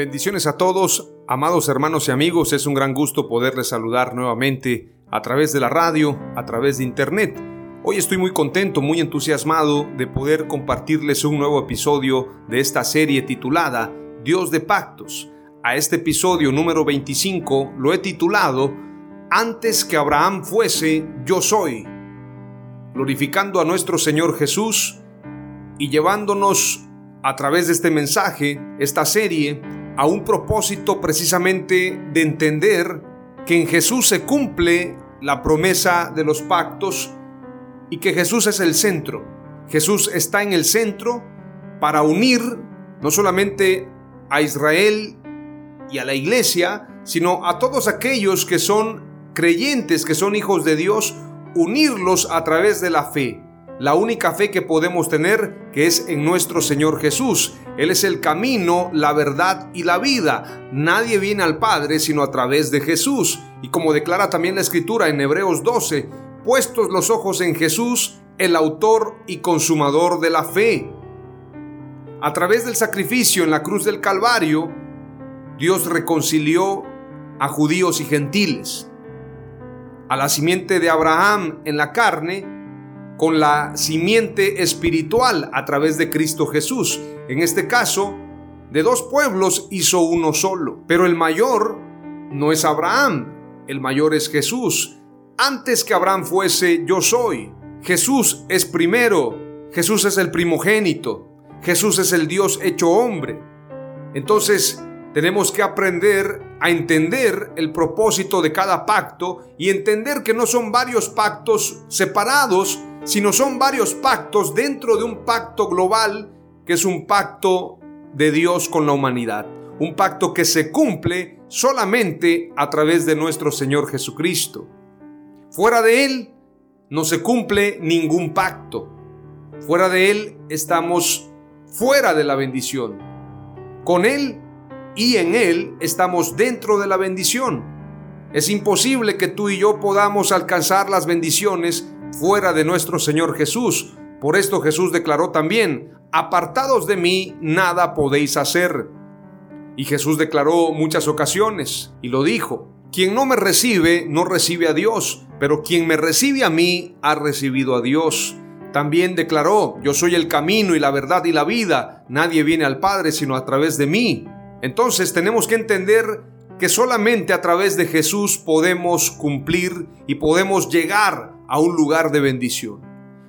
Bendiciones a todos, amados hermanos y amigos, es un gran gusto poderles saludar nuevamente a través de la radio, a través de internet. Hoy estoy muy contento, muy entusiasmado de poder compartirles un nuevo episodio de esta serie titulada Dios de Pactos. A este episodio número 25 lo he titulado Antes que Abraham fuese, yo soy, glorificando a nuestro Señor Jesús y llevándonos a través de este mensaje, esta serie, a un propósito precisamente de entender que en Jesús se cumple la promesa de los pactos y que Jesús es el centro. Jesús está en el centro para unir no solamente a Israel y a la iglesia, sino a todos aquellos que son creyentes, que son hijos de Dios, unirlos a través de la fe la única fe que podemos tener, que es en nuestro Señor Jesús. Él es el camino, la verdad y la vida. Nadie viene al Padre sino a través de Jesús. Y como declara también la Escritura en Hebreos 12, puestos los ojos en Jesús, el autor y consumador de la fe. A través del sacrificio en la cruz del Calvario, Dios reconcilió a judíos y gentiles. A la simiente de Abraham en la carne, con la simiente espiritual a través de Cristo Jesús. En este caso, de dos pueblos hizo uno solo. Pero el mayor no es Abraham, el mayor es Jesús. Antes que Abraham fuese, yo soy. Jesús es primero, Jesús es el primogénito, Jesús es el Dios hecho hombre. Entonces, tenemos que aprender a entender el propósito de cada pacto y entender que no son varios pactos separados, sino son varios pactos dentro de un pacto global que es un pacto de Dios con la humanidad. Un pacto que se cumple solamente a través de nuestro Señor Jesucristo. Fuera de Él no se cumple ningún pacto. Fuera de Él estamos fuera de la bendición. Con Él y en Él estamos dentro de la bendición. Es imposible que tú y yo podamos alcanzar las bendiciones fuera de nuestro Señor Jesús. Por esto Jesús declaró también, apartados de mí, nada podéis hacer. Y Jesús declaró muchas ocasiones, y lo dijo, quien no me recibe, no recibe a Dios, pero quien me recibe a mí, ha recibido a Dios. También declaró, yo soy el camino y la verdad y la vida, nadie viene al Padre sino a través de mí. Entonces tenemos que entender que solamente a través de Jesús podemos cumplir y podemos llegar a un lugar de bendición.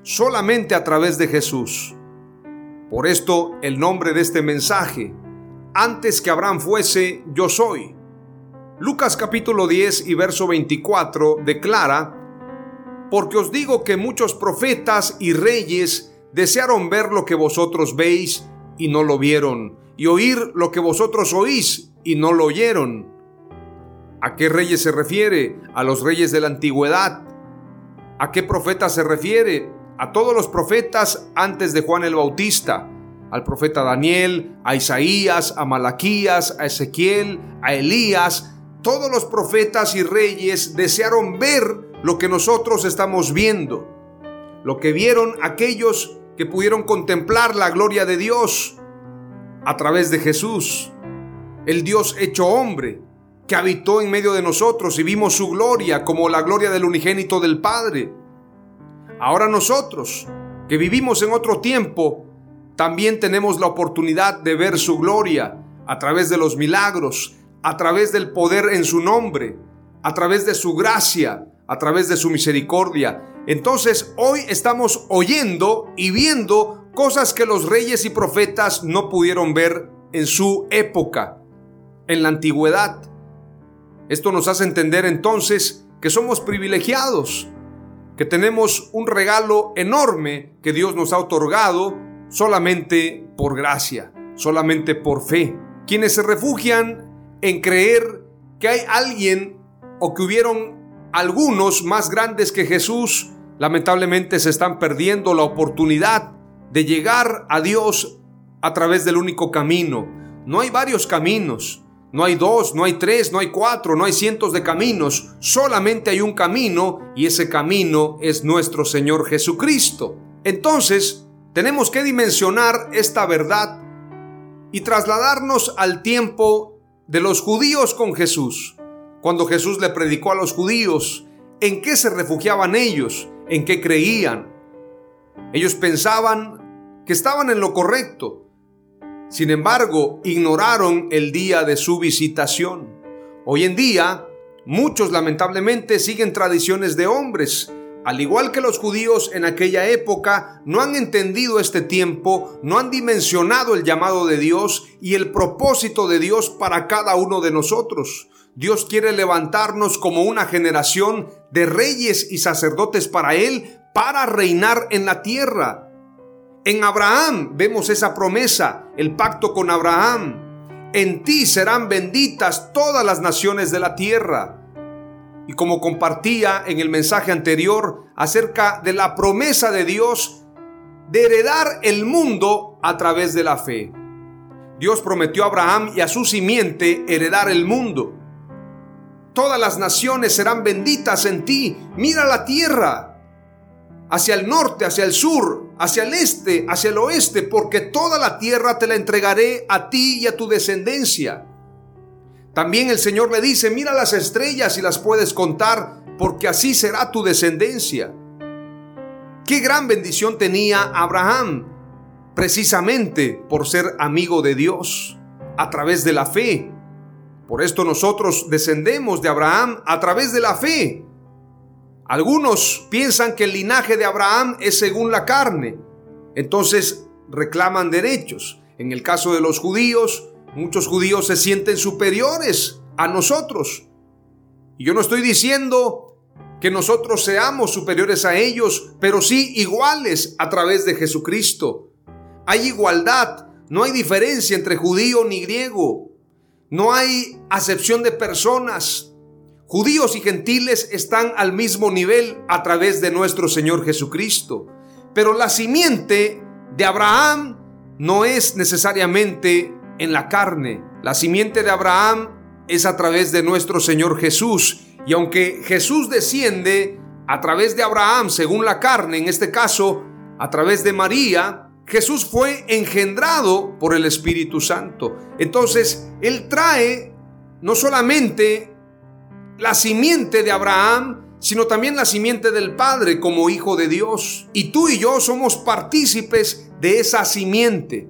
Solamente a través de Jesús. Por esto el nombre de este mensaje, antes que Abraham fuese, yo soy. Lucas capítulo 10 y verso 24 declara, porque os digo que muchos profetas y reyes desearon ver lo que vosotros veis y no lo vieron, y oír lo que vosotros oís y no lo oyeron. ¿A qué reyes se refiere? A los reyes de la antigüedad, ¿A qué profeta se refiere? A todos los profetas antes de Juan el Bautista, al profeta Daniel, a Isaías, a Malaquías, a Ezequiel, a Elías. Todos los profetas y reyes desearon ver lo que nosotros estamos viendo, lo que vieron aquellos que pudieron contemplar la gloria de Dios a través de Jesús. el Dios hecho hombre, que habitó en medio de nosotros y vimos su gloria como la gloria del unigénito del Padre. Ahora nosotros, que vivimos en otro tiempo, también tenemos la oportunidad de ver su gloria a través de los milagros, a través del poder en su nombre, a través de su gracia, a través de su misericordia. Entonces hoy estamos oyendo y viendo cosas que los reyes y profetas no pudieron ver en su época, en la antigüedad. Esto nos hace entender entonces que somos privilegiados, que tenemos un regalo enorme que Dios nos ha otorgado solamente por gracia, solamente por fe. Quienes se refugian en creer que hay alguien o que hubieron algunos más grandes que Jesús, lamentablemente se están perdiendo la oportunidad de llegar a Dios a través del único camino. No hay varios caminos, no hay dos, no hay tres, no hay cuatro, no hay cientos de caminos, solamente hay un camino y ese camino es nuestro Señor Jesucristo. Entonces, tenemos que dimensionar esta verdad y trasladarnos al tiempo de los judíos con Jesús. Cuando Jesús le predicó a los judíos, ¿en qué se refugiaban ellos? ¿En qué creían? Ellos pensaban que estaban en lo correcto. Sin embargo, ignoraron el día de su visitación. Hoy en día, muchos lamentablemente siguen tradiciones de hombres al igual que los judíos en aquella época, no han entendido este tiempo, no han dimensionado el llamado de Dios y el propósito de Dios para cada uno de nosotros. Dios quiere levantarnos como una generación de reyes y sacerdotes para Él, para reinar en la tierra. En Abraham vemos esa promesa, el pacto con Abraham. En ti serán benditas todas las naciones de la tierra y como compartía en el mensaje anterior acerca de la promesa de Dios de heredar el mundo a través de la fe. Dios prometió a Abraham y a su simiente heredar el mundo. Todas las naciones serán benditas en ti. Mira la tierra. Hacia el norte, hacia el sur, hacia el este, hacia el oeste, porque toda la tierra te la entregaré a ti y a tu descendencia. También el Señor le dice, mira las estrellas y las puedes contar, porque así será tu descendencia. Qué gran bendición tenía Abraham, precisamente por ser amigo de Dios, a través de la fe. Por esto nosotros descendemos de Abraham a través de la fe. Algunos piensan que el linaje de Abraham es según la carne, entonces reclaman derechos. En el caso de los judíos, Muchos judíos se sienten superiores a nosotros. Y yo no estoy diciendo que nosotros seamos superiores a ellos, pero sí iguales a través de Jesucristo. Hay igualdad, no hay diferencia entre judío ni griego. No hay acepción de personas. Judíos y gentiles están al mismo nivel a través de nuestro Señor Jesucristo. Pero la simiente de Abraham no es necesariamente en la carne. La simiente de Abraham es a través de nuestro Señor Jesús. Y aunque Jesús desciende a través de Abraham según la carne, en este caso a través de María, Jesús fue engendrado por el Espíritu Santo. Entonces, Él trae no solamente la simiente de Abraham, sino también la simiente del Padre como Hijo de Dios. Y tú y yo somos partícipes de esa simiente.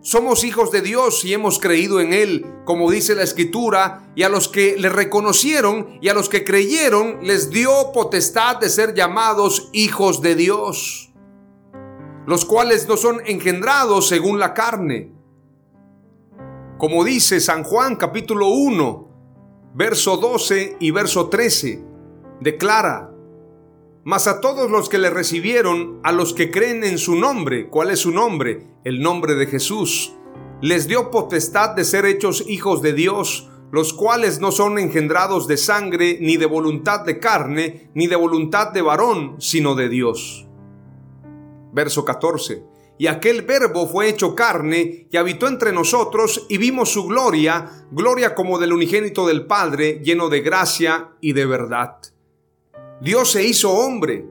Somos hijos de Dios y hemos creído en Él, como dice la Escritura, y a los que le reconocieron y a los que creyeron les dio potestad de ser llamados hijos de Dios, los cuales no son engendrados según la carne. Como dice San Juan capítulo 1, verso 12 y verso 13, declara, mas a todos los que le recibieron, a los que creen en su nombre, ¿cuál es su nombre? El nombre de Jesús. Les dio potestad de ser hechos hijos de Dios, los cuales no son engendrados de sangre, ni de voluntad de carne, ni de voluntad de varón, sino de Dios. Verso 14. Y aquel verbo fue hecho carne y habitó entre nosotros y vimos su gloria, gloria como del unigénito del Padre, lleno de gracia y de verdad. Dios se hizo hombre.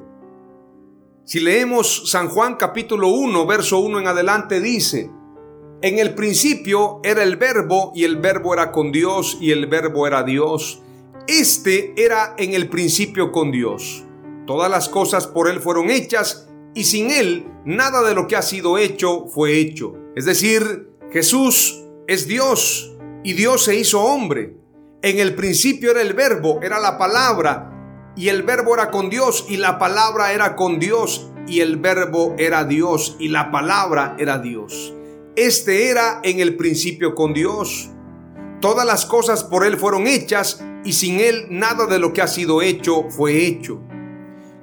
Si leemos San Juan capítulo 1, verso 1 en adelante, dice, En el principio era el verbo y el verbo era con Dios y el verbo era Dios. Este era en el principio con Dios. Todas las cosas por Él fueron hechas y sin Él nada de lo que ha sido hecho fue hecho. Es decir, Jesús es Dios y Dios se hizo hombre. En el principio era el verbo, era la palabra y el verbo era con Dios y la palabra era con Dios y el verbo era Dios y la palabra era Dios. Este era en el principio con Dios. Todas las cosas por Él fueron hechas y sin Él nada de lo que ha sido hecho fue hecho.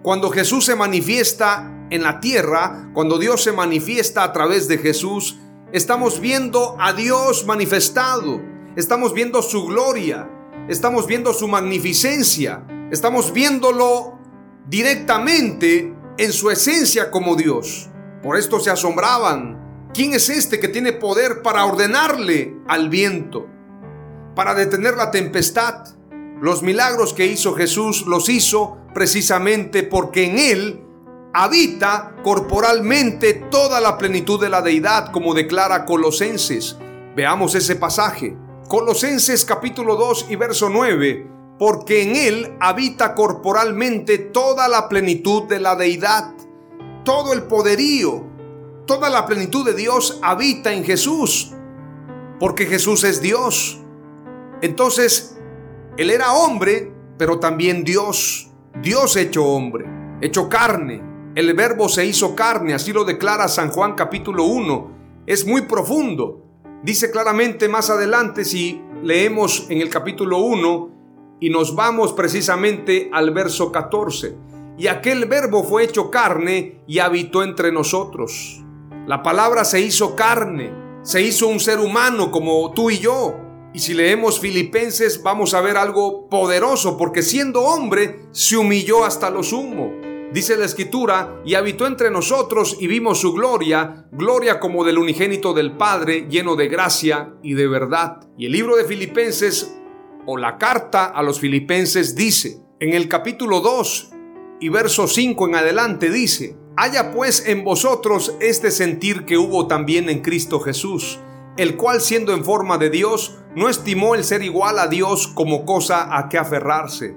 Cuando Jesús se manifiesta en la tierra, cuando Dios se manifiesta a través de Jesús, estamos viendo a Dios manifestado, estamos viendo su gloria, estamos viendo su magnificencia, estamos viéndolo directamente en su esencia como Dios. Por esto se asombraban. ¿Quién es este que tiene poder para ordenarle al viento, para detener la tempestad? Los milagros que hizo Jesús los hizo precisamente porque en él habita corporalmente toda la plenitud de la deidad, como declara Colosenses. Veamos ese pasaje. Colosenses capítulo 2 y verso 9. Porque en él habita corporalmente toda la plenitud de la deidad, todo el poderío, toda la plenitud de Dios habita en Jesús. Porque Jesús es Dios. Entonces, él era hombre, pero también Dios. Dios hecho hombre, hecho carne, el verbo se hizo carne, así lo declara San Juan capítulo 1. Es muy profundo. Dice claramente más adelante si leemos en el capítulo 1 y nos vamos precisamente al verso 14. Y aquel verbo fue hecho carne y habitó entre nosotros. La palabra se hizo carne, se hizo un ser humano como tú y yo. Y si leemos Filipenses vamos a ver algo poderoso porque siendo hombre se humilló hasta lo sumo. Dice la escritura, y habitó entre nosotros y vimos su gloria, gloria como del unigénito del Padre, lleno de gracia y de verdad. Y el libro de Filipenses, o la carta a los filipenses, dice, en el capítulo 2 y verso 5 en adelante, dice, haya pues en vosotros este sentir que hubo también en Cristo Jesús, el cual siendo en forma de Dios, no estimó el ser igual a Dios como cosa a que aferrarse,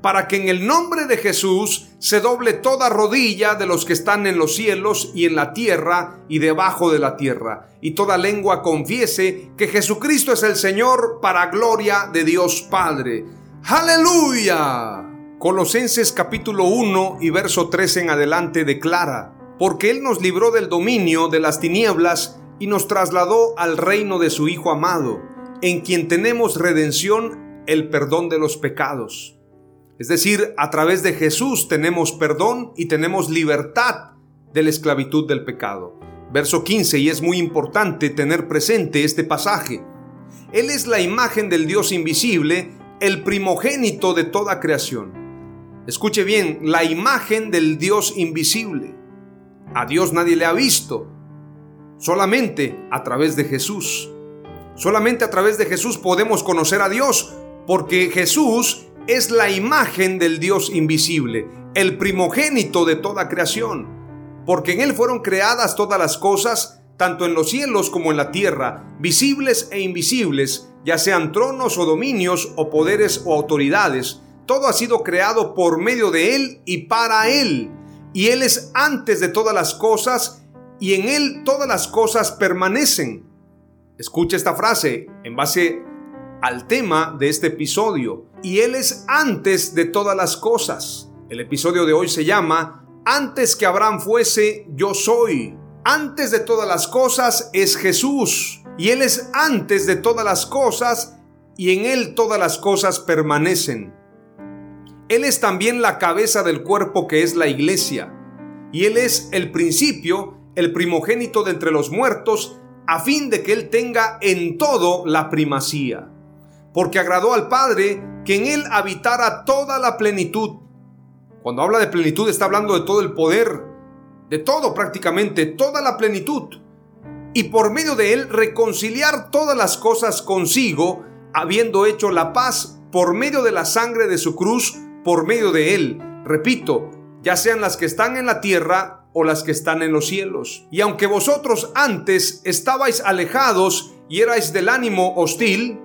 para que en el nombre de Jesús se doble toda rodilla de los que están en los cielos y en la tierra y debajo de la tierra, y toda lengua confiese que Jesucristo es el Señor para gloria de Dios Padre. Aleluya. Colosenses capítulo 1 y verso 13 en adelante declara, porque Él nos libró del dominio de las tinieblas y nos trasladó al reino de su Hijo amado, en quien tenemos redención, el perdón de los pecados es decir, a través de Jesús tenemos perdón y tenemos libertad de la esclavitud del pecado. Verso 15, y es muy importante tener presente este pasaje. Él es la imagen del Dios invisible, el primogénito de toda creación. Escuche bien, la imagen del Dios invisible. A Dios nadie le ha visto, solamente a través de Jesús. Solamente a través de Jesús podemos conocer a Dios, porque Jesús es la imagen del Dios invisible, el primogénito de toda creación, porque en Él fueron creadas todas las cosas, tanto en los cielos como en la tierra, visibles e invisibles, ya sean tronos o dominios o poderes o autoridades. Todo ha sido creado por medio de Él y para Él. Y Él es antes de todas las cosas y en Él todas las cosas permanecen. Escucha esta frase en base al tema de este episodio. Y Él es antes de todas las cosas. El episodio de hoy se llama Antes que Abraham fuese, yo soy. Antes de todas las cosas es Jesús. Y Él es antes de todas las cosas y en Él todas las cosas permanecen. Él es también la cabeza del cuerpo que es la iglesia. Y Él es el principio, el primogénito de entre los muertos, a fin de que Él tenga en todo la primacía porque agradó al Padre que en él habitara toda la plenitud. Cuando habla de plenitud está hablando de todo el poder, de todo prácticamente, toda la plenitud, y por medio de él reconciliar todas las cosas consigo, habiendo hecho la paz por medio de la sangre de su cruz, por medio de él. Repito, ya sean las que están en la tierra o las que están en los cielos. Y aunque vosotros antes estabais alejados y erais del ánimo hostil,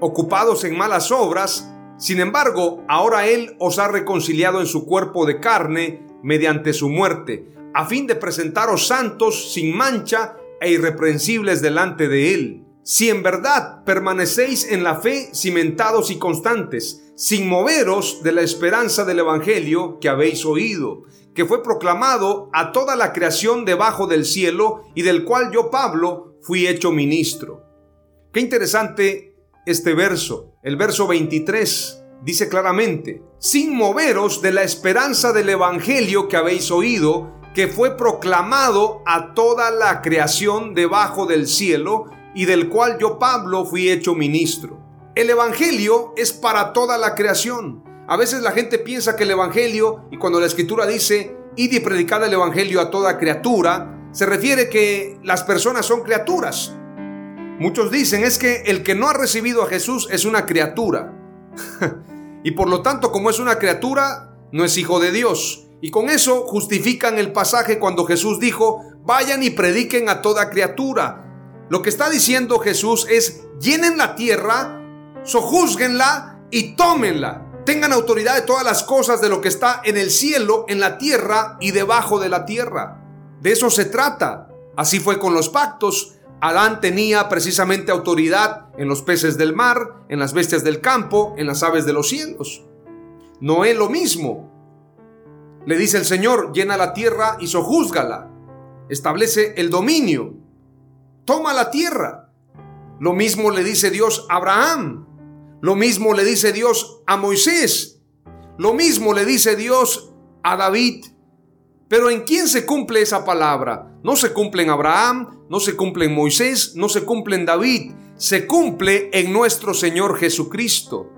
ocupados en malas obras, sin embargo, ahora Él os ha reconciliado en su cuerpo de carne mediante su muerte, a fin de presentaros santos, sin mancha e irreprensibles delante de Él. Si en verdad permanecéis en la fe cimentados y constantes, sin moveros de la esperanza del Evangelio que habéis oído, que fue proclamado a toda la creación debajo del cielo y del cual yo, Pablo, fui hecho ministro. Qué interesante este verso. El verso 23 dice claramente, sin moveros de la esperanza del Evangelio que habéis oído, que fue proclamado a toda la creación debajo del cielo y del cual yo, Pablo, fui hecho ministro. El Evangelio es para toda la creación. A veces la gente piensa que el Evangelio, y cuando la Escritura dice, id y predicad el Evangelio a toda criatura, se refiere que las personas son criaturas. Muchos dicen es que el que no ha recibido a Jesús es una criatura. y por lo tanto, como es una criatura, no es hijo de Dios. Y con eso justifican el pasaje cuando Jesús dijo, vayan y prediquen a toda criatura. Lo que está diciendo Jesús es, llenen la tierra sojúzguenla y tómenla. Tengan autoridad de todas las cosas de lo que está en el cielo, en la tierra y debajo de la tierra. De eso se trata. Así fue con los pactos. Adán tenía precisamente autoridad en los peces del mar, en las bestias del campo, en las aves de los cielos. Noé lo mismo. Le dice el Señor, llena la tierra y sojúzgala. Establece el dominio. Toma la tierra. Lo mismo le dice Dios a Abraham. Lo mismo le dice Dios a Moisés. Lo mismo le dice Dios a David. Pero ¿en quién se cumple esa palabra? No se cumple en Abraham, no se cumple en Moisés, no se cumple en David. Se cumple en nuestro Señor Jesucristo.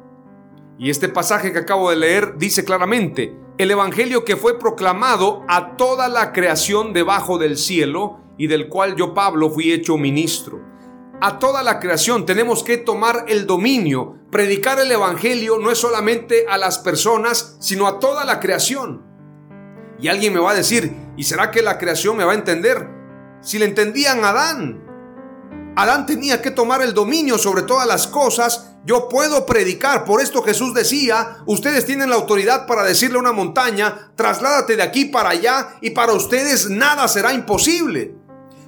Y este pasaje que acabo de leer dice claramente, el Evangelio que fue proclamado a toda la creación debajo del cielo y del cual yo Pablo fui hecho ministro a toda la creación. Tenemos que tomar el dominio. Predicar el Evangelio no es solamente a las personas, sino a toda la creación. Y alguien me va a decir, ¿y será que la creación me va a entender? Si le entendían Adán. Adán tenía que tomar el dominio sobre todas las cosas. Yo puedo predicar. Por esto Jesús decía, ustedes tienen la autoridad para decirle a una montaña, trasládate de aquí para allá y para ustedes nada será imposible.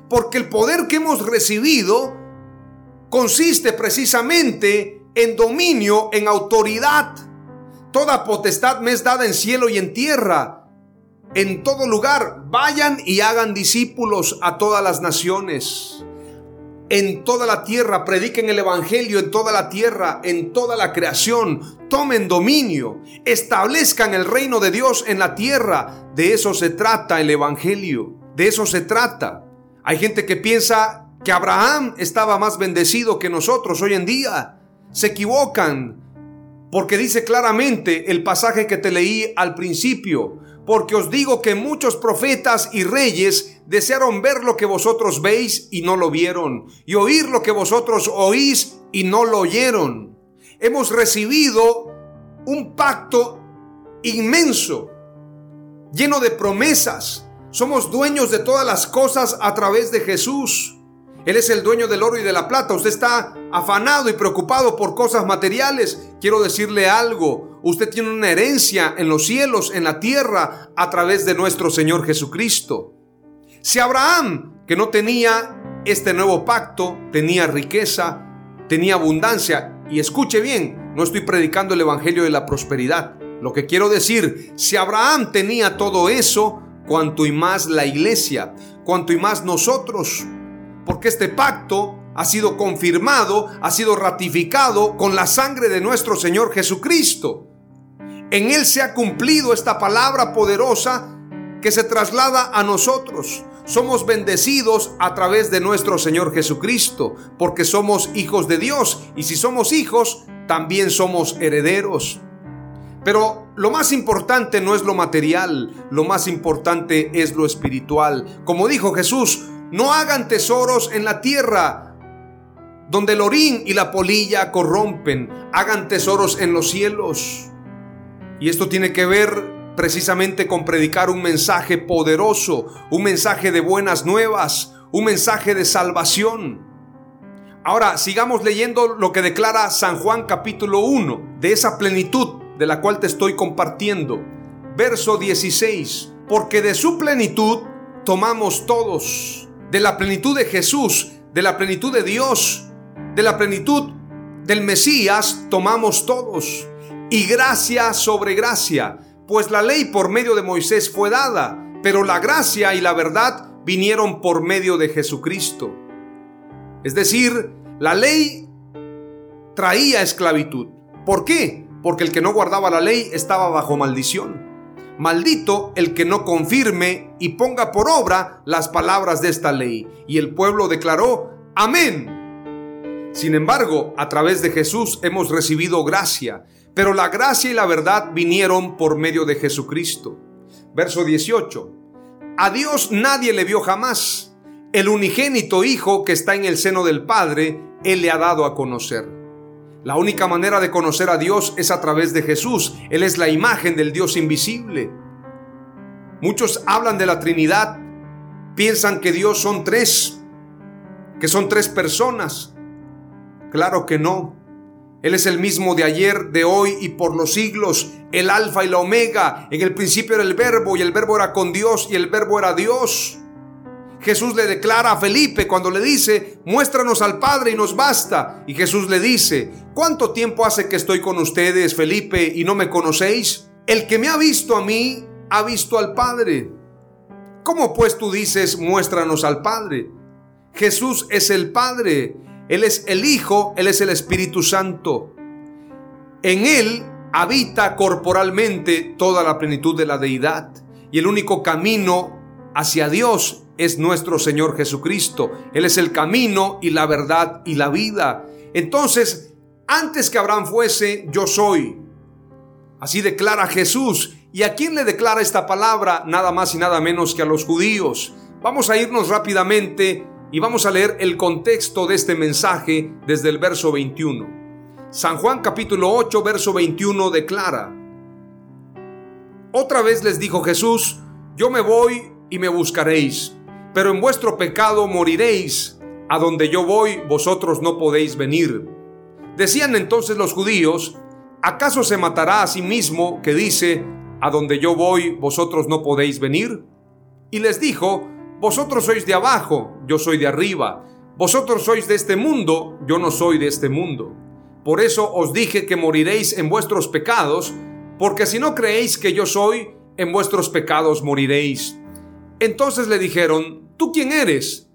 Porque el poder que hemos recibido consiste precisamente en dominio, en autoridad. Toda potestad me es dada en cielo y en tierra. En todo lugar, vayan y hagan discípulos a todas las naciones. En toda la tierra, prediquen el Evangelio en toda la tierra, en toda la creación. Tomen dominio, establezcan el reino de Dios en la tierra. De eso se trata el Evangelio. De eso se trata. Hay gente que piensa que Abraham estaba más bendecido que nosotros hoy en día. Se equivocan, porque dice claramente el pasaje que te leí al principio, porque os digo que muchos profetas y reyes desearon ver lo que vosotros veis y no lo vieron, y oír lo que vosotros oís y no lo oyeron. Hemos recibido un pacto inmenso, lleno de promesas. Somos dueños de todas las cosas a través de Jesús. Él es el dueño del oro y de la plata. Usted está afanado y preocupado por cosas materiales. Quiero decirle algo. Usted tiene una herencia en los cielos, en la tierra, a través de nuestro Señor Jesucristo. Si Abraham, que no tenía este nuevo pacto, tenía riqueza, tenía abundancia, y escuche bien, no estoy predicando el Evangelio de la prosperidad. Lo que quiero decir, si Abraham tenía todo eso, cuanto y más la iglesia, cuanto y más nosotros, porque este pacto ha sido confirmado, ha sido ratificado con la sangre de nuestro Señor Jesucristo. En Él se ha cumplido esta palabra poderosa que se traslada a nosotros. Somos bendecidos a través de nuestro Señor Jesucristo, porque somos hijos de Dios, y si somos hijos, también somos herederos. Pero lo más importante no es lo material, lo más importante es lo espiritual. Como dijo Jesús, no hagan tesoros en la tierra donde el orín y la polilla corrompen, hagan tesoros en los cielos. Y esto tiene que ver precisamente con predicar un mensaje poderoso, un mensaje de buenas nuevas, un mensaje de salvación. Ahora sigamos leyendo lo que declara San Juan capítulo 1, de esa plenitud de la cual te estoy compartiendo. Verso 16, porque de su plenitud tomamos todos, de la plenitud de Jesús, de la plenitud de Dios, de la plenitud del Mesías tomamos todos. Y gracia sobre gracia, pues la ley por medio de Moisés fue dada, pero la gracia y la verdad vinieron por medio de Jesucristo. Es decir, la ley traía esclavitud. ¿Por qué? Porque el que no guardaba la ley estaba bajo maldición. Maldito el que no confirme y ponga por obra las palabras de esta ley. Y el pueblo declaró, amén. Sin embargo, a través de Jesús hemos recibido gracia, pero la gracia y la verdad vinieron por medio de Jesucristo. Verso 18. A Dios nadie le vio jamás. El unigénito Hijo que está en el seno del Padre, Él le ha dado a conocer. La única manera de conocer a Dios es a través de Jesús. Él es la imagen del Dios invisible. Muchos hablan de la Trinidad, piensan que Dios son tres, que son tres personas. Claro que no. Él es el mismo de ayer, de hoy y por los siglos, el alfa y la omega. En el principio era el verbo y el verbo era con Dios y el verbo era Dios. Jesús le declara a Felipe cuando le dice, muéstranos al Padre y nos basta. Y Jesús le dice, ¿cuánto tiempo hace que estoy con ustedes, Felipe, y no me conocéis? El que me ha visto a mí, ha visto al Padre. ¿Cómo pues tú dices, muéstranos al Padre? Jesús es el Padre él es el Hijo, Él es el Espíritu Santo. En Él habita corporalmente toda la plenitud de la deidad. Y el único camino hacia Dios es nuestro Señor Jesucristo. Él es el camino y la verdad y la vida. Entonces, antes que Abraham fuese, yo soy. Así declara Jesús. ¿Y a quién le declara esta palabra? Nada más y nada menos que a los judíos. Vamos a irnos rápidamente y vamos a leer el contexto de este mensaje desde el verso 21. San Juan capítulo 8, verso 21 declara, Otra vez les dijo Jesús, yo me voy y me buscaréis, pero en vuestro pecado moriréis, a donde yo voy vosotros no podéis venir. Decían entonces los judíos, ¿acaso se matará a sí mismo que dice, a donde yo voy vosotros no podéis venir? Y les dijo, vosotros sois de abajo, yo soy de arriba. Vosotros sois de este mundo, yo no soy de este mundo. Por eso os dije que moriréis en vuestros pecados, porque si no creéis que yo soy, en vuestros pecados moriréis. Entonces le dijeron, ¿tú quién eres?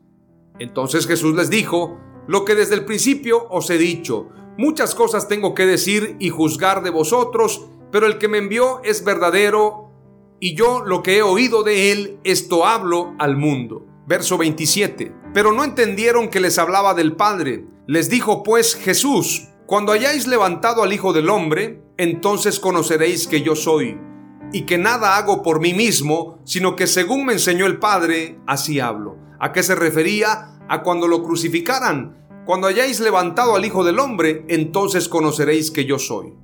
Entonces Jesús les dijo, lo que desde el principio os he dicho, muchas cosas tengo que decir y juzgar de vosotros, pero el que me envió es verdadero y yo lo que he oído de él, esto hablo al mundo. Verso 27. Pero no entendieron que les hablaba del Padre. Les dijo pues Jesús, cuando hayáis levantado al Hijo del Hombre, entonces conoceréis que yo soy, y que nada hago por mí mismo, sino que según me enseñó el Padre, así hablo. ¿A qué se refería? A cuando lo crucificaran. Cuando hayáis levantado al Hijo del Hombre, entonces conoceréis que yo soy.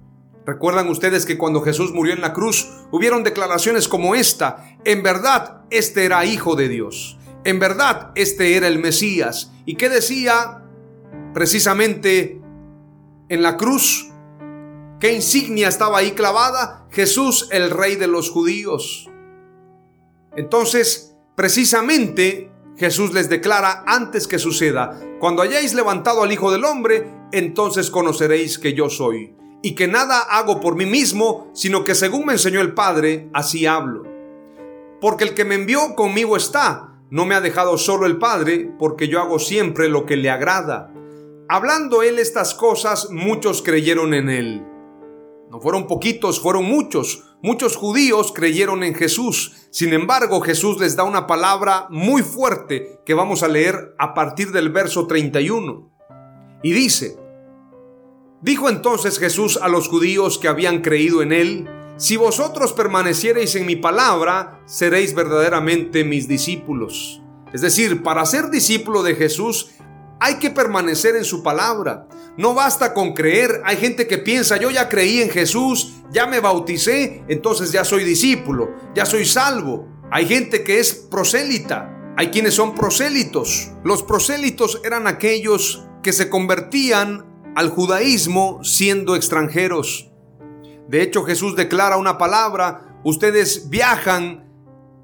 Recuerdan ustedes que cuando Jesús murió en la cruz hubieron declaraciones como esta, en verdad este era hijo de Dios, en verdad este era el Mesías. ¿Y qué decía precisamente en la cruz? ¿Qué insignia estaba ahí clavada? Jesús el rey de los judíos. Entonces, precisamente Jesús les declara antes que suceda, cuando hayáis levantado al Hijo del Hombre, entonces conoceréis que yo soy y que nada hago por mí mismo, sino que según me enseñó el Padre, así hablo. Porque el que me envió conmigo está, no me ha dejado solo el Padre, porque yo hago siempre lo que le agrada. Hablando él estas cosas, muchos creyeron en él. No fueron poquitos, fueron muchos. Muchos judíos creyeron en Jesús. Sin embargo, Jesús les da una palabra muy fuerte que vamos a leer a partir del verso 31. Y dice, Dijo entonces Jesús a los judíos que habían creído en él, si vosotros permaneciereis en mi palabra, seréis verdaderamente mis discípulos. Es decir, para ser discípulo de Jesús hay que permanecer en su palabra. No basta con creer. Hay gente que piensa, yo ya creí en Jesús, ya me bauticé, entonces ya soy discípulo, ya soy salvo. Hay gente que es prosélita. Hay quienes son prosélitos. Los prosélitos eran aquellos que se convertían al judaísmo siendo extranjeros. De hecho, Jesús declara una palabra, ustedes viajan,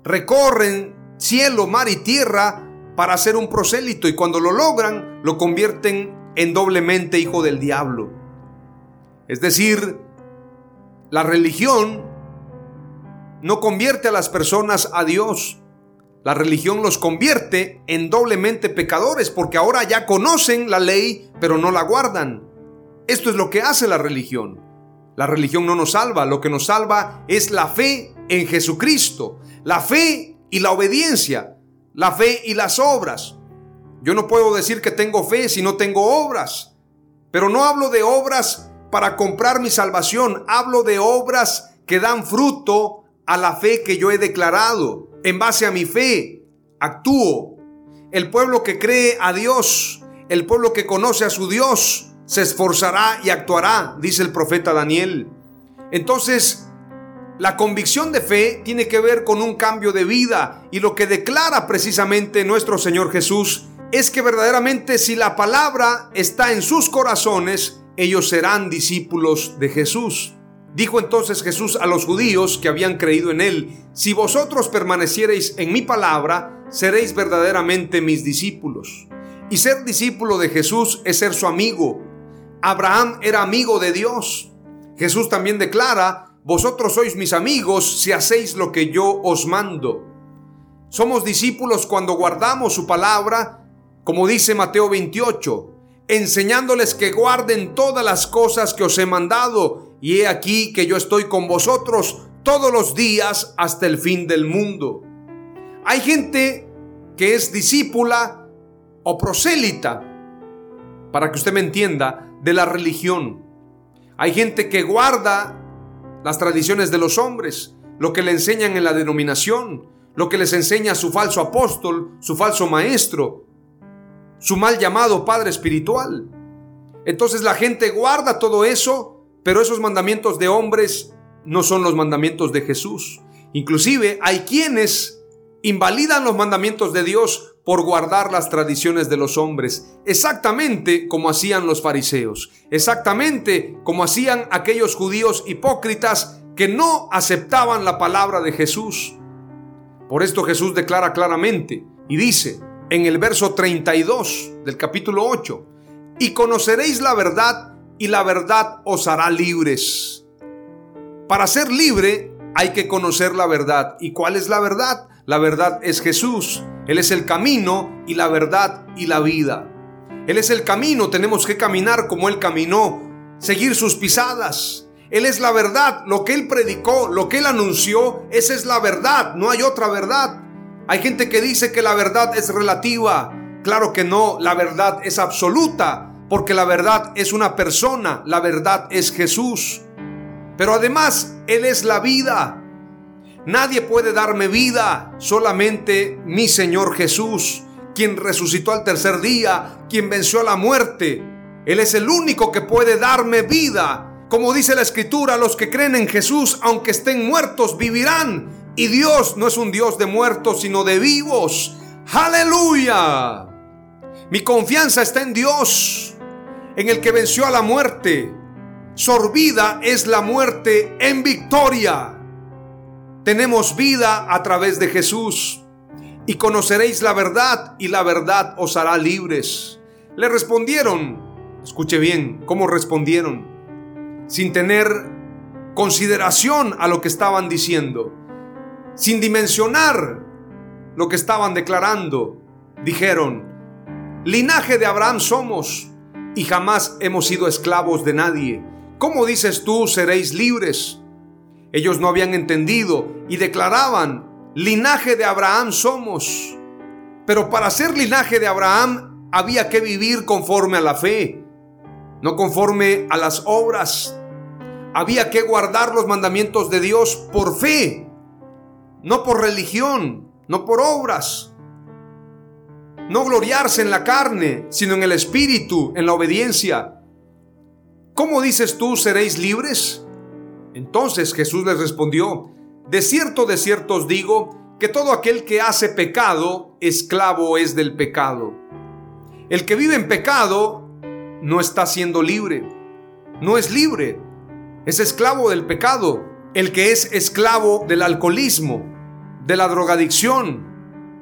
recorren cielo, mar y tierra para ser un prosélito y cuando lo logran, lo convierten en doblemente hijo del diablo. Es decir, la religión no convierte a las personas a Dios. La religión los convierte en doblemente pecadores porque ahora ya conocen la ley, pero no la guardan. Esto es lo que hace la religión. La religión no nos salva, lo que nos salva es la fe en Jesucristo, la fe y la obediencia, la fe y las obras. Yo no puedo decir que tengo fe si no tengo obras, pero no hablo de obras para comprar mi salvación, hablo de obras que dan fruto a la fe que yo he declarado. En base a mi fe, actúo. El pueblo que cree a Dios, el pueblo que conoce a su Dios, se esforzará y actuará, dice el profeta Daniel. Entonces, la convicción de fe tiene que ver con un cambio de vida y lo que declara precisamente nuestro Señor Jesús es que verdaderamente si la palabra está en sus corazones, ellos serán discípulos de Jesús. Dijo entonces Jesús a los judíos que habían creído en él, si vosotros permaneciereis en mi palabra, seréis verdaderamente mis discípulos. Y ser discípulo de Jesús es ser su amigo, Abraham era amigo de Dios. Jesús también declara, vosotros sois mis amigos si hacéis lo que yo os mando. Somos discípulos cuando guardamos su palabra, como dice Mateo 28, enseñándoles que guarden todas las cosas que os he mandado, y he aquí que yo estoy con vosotros todos los días hasta el fin del mundo. Hay gente que es discípula o prosélita, para que usted me entienda, de la religión. Hay gente que guarda las tradiciones de los hombres, lo que le enseñan en la denominación, lo que les enseña su falso apóstol, su falso maestro, su mal llamado padre espiritual. Entonces la gente guarda todo eso, pero esos mandamientos de hombres no son los mandamientos de Jesús. Inclusive hay quienes invalidan los mandamientos de Dios por guardar las tradiciones de los hombres, exactamente como hacían los fariseos, exactamente como hacían aquellos judíos hipócritas que no aceptaban la palabra de Jesús. Por esto Jesús declara claramente y dice en el verso 32 del capítulo 8, y conoceréis la verdad y la verdad os hará libres. Para ser libre hay que conocer la verdad. ¿Y cuál es la verdad? La verdad es Jesús. Él es el camino y la verdad y la vida. Él es el camino, tenemos que caminar como Él caminó, seguir sus pisadas. Él es la verdad, lo que Él predicó, lo que Él anunció, esa es la verdad, no hay otra verdad. Hay gente que dice que la verdad es relativa. Claro que no, la verdad es absoluta, porque la verdad es una persona, la verdad es Jesús. Pero además, Él es la vida. Nadie puede darme vida, solamente mi Señor Jesús, quien resucitó al tercer día, quien venció a la muerte. Él es el único que puede darme vida. Como dice la escritura, los que creen en Jesús, aunque estén muertos, vivirán. Y Dios no es un Dios de muertos, sino de vivos. Aleluya. Mi confianza está en Dios, en el que venció a la muerte. Sorbida es la muerte en victoria tenemos vida a través de Jesús. Y conoceréis la verdad y la verdad os hará libres. Le respondieron, escuche bien cómo respondieron, sin tener consideración a lo que estaban diciendo, sin dimensionar lo que estaban declarando. Dijeron, linaje de Abraham somos y jamás hemos sido esclavos de nadie. ¿Cómo dices tú seréis libres? Ellos no habían entendido y declaraban, linaje de Abraham somos. Pero para ser linaje de Abraham había que vivir conforme a la fe. no conforme a las obras. Había que guardar los mandamientos de Dios por fe, no por religión, no por obras. No gloriarse en la carne, sino en el espíritu, en la obediencia. ¿Cómo dices tú seréis libres? Entonces Jesús les respondió, de cierto, de cierto os digo, que todo aquel que hace pecado, esclavo es del pecado. El que vive en pecado no está siendo libre, no es libre, es esclavo del pecado. El que es esclavo del alcoholismo, de la drogadicción,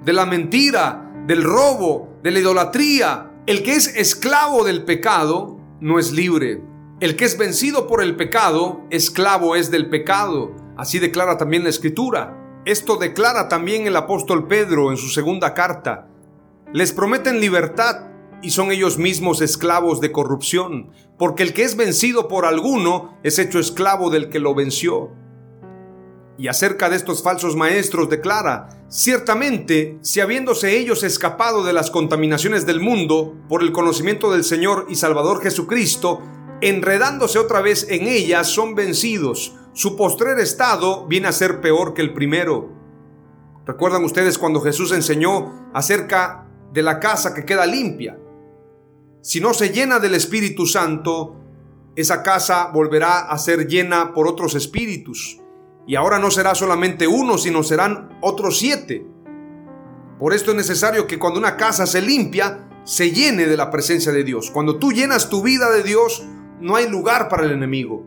de la mentira, del robo, de la idolatría, el que es esclavo del pecado no es libre. El que es vencido por el pecado, esclavo es del pecado. Así declara también la escritura. Esto declara también el apóstol Pedro en su segunda carta. Les prometen libertad y son ellos mismos esclavos de corrupción, porque el que es vencido por alguno es hecho esclavo del que lo venció. Y acerca de estos falsos maestros declara, ciertamente, si habiéndose ellos escapado de las contaminaciones del mundo por el conocimiento del Señor y Salvador Jesucristo, enredándose otra vez en ellas, son vencidos su postrer estado viene a ser peor que el primero. ¿Recuerdan ustedes cuando Jesús enseñó acerca de la casa que queda limpia? Si no se llena del Espíritu Santo, esa casa volverá a ser llena por otros espíritus. Y ahora no será solamente uno, sino serán otros siete. Por esto es necesario que cuando una casa se limpia, se llene de la presencia de Dios. Cuando tú llenas tu vida de Dios, no hay lugar para el enemigo.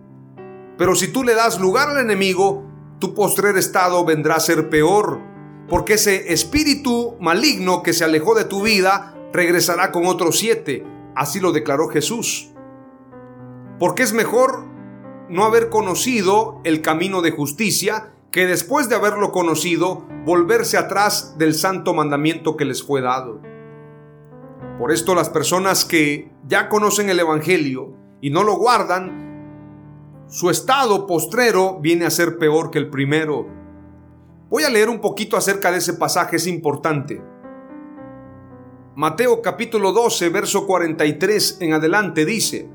Pero si tú le das lugar al enemigo, tu postrer estado vendrá a ser peor, porque ese espíritu maligno que se alejó de tu vida regresará con otros siete. Así lo declaró Jesús. Porque es mejor no haber conocido el camino de justicia que después de haberlo conocido volverse atrás del santo mandamiento que les fue dado. Por esto las personas que ya conocen el Evangelio y no lo guardan, su estado postrero viene a ser peor que el primero. Voy a leer un poquito acerca de ese pasaje, es importante. Mateo capítulo 12, verso 43 en adelante dice,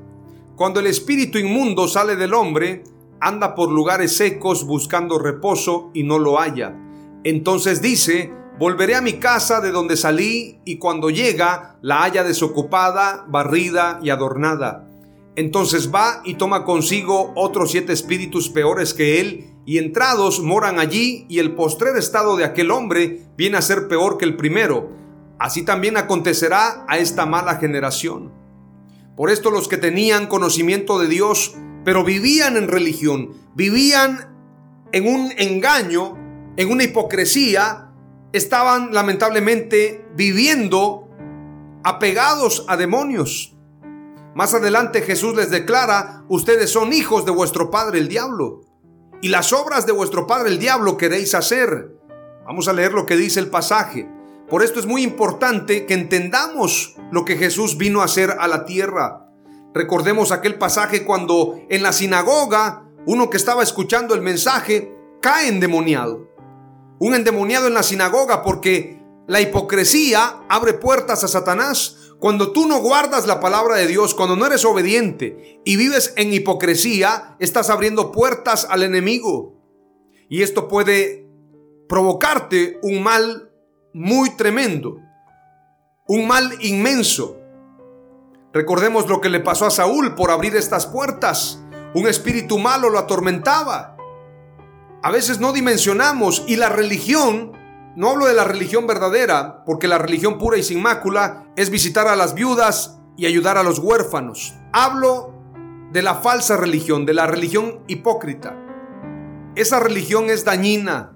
Cuando el espíritu inmundo sale del hombre, anda por lugares secos buscando reposo y no lo halla. Entonces dice, Volveré a mi casa de donde salí y cuando llega la haya desocupada, barrida y adornada. Entonces va y toma consigo otros siete espíritus peores que él, y entrados moran allí, y el postrer estado de aquel hombre viene a ser peor que el primero. Así también acontecerá a esta mala generación. Por esto los que tenían conocimiento de Dios, pero vivían en religión, vivían en un engaño, en una hipocresía, estaban lamentablemente viviendo apegados a demonios. Más adelante Jesús les declara, ustedes son hijos de vuestro padre el diablo, y las obras de vuestro padre el diablo queréis hacer. Vamos a leer lo que dice el pasaje. Por esto es muy importante que entendamos lo que Jesús vino a hacer a la tierra. Recordemos aquel pasaje cuando en la sinagoga uno que estaba escuchando el mensaje cae endemoniado. Un endemoniado en la sinagoga porque la hipocresía abre puertas a Satanás. Cuando tú no guardas la palabra de Dios, cuando no eres obediente y vives en hipocresía, estás abriendo puertas al enemigo. Y esto puede provocarte un mal muy tremendo, un mal inmenso. Recordemos lo que le pasó a Saúl por abrir estas puertas. Un espíritu malo lo atormentaba. A veces no dimensionamos y la religión no hablo de la religión verdadera, porque la religión pura y sin mácula es visitar a las viudas y ayudar a los huérfanos. Hablo de la falsa religión, de la religión hipócrita. Esa religión es dañina,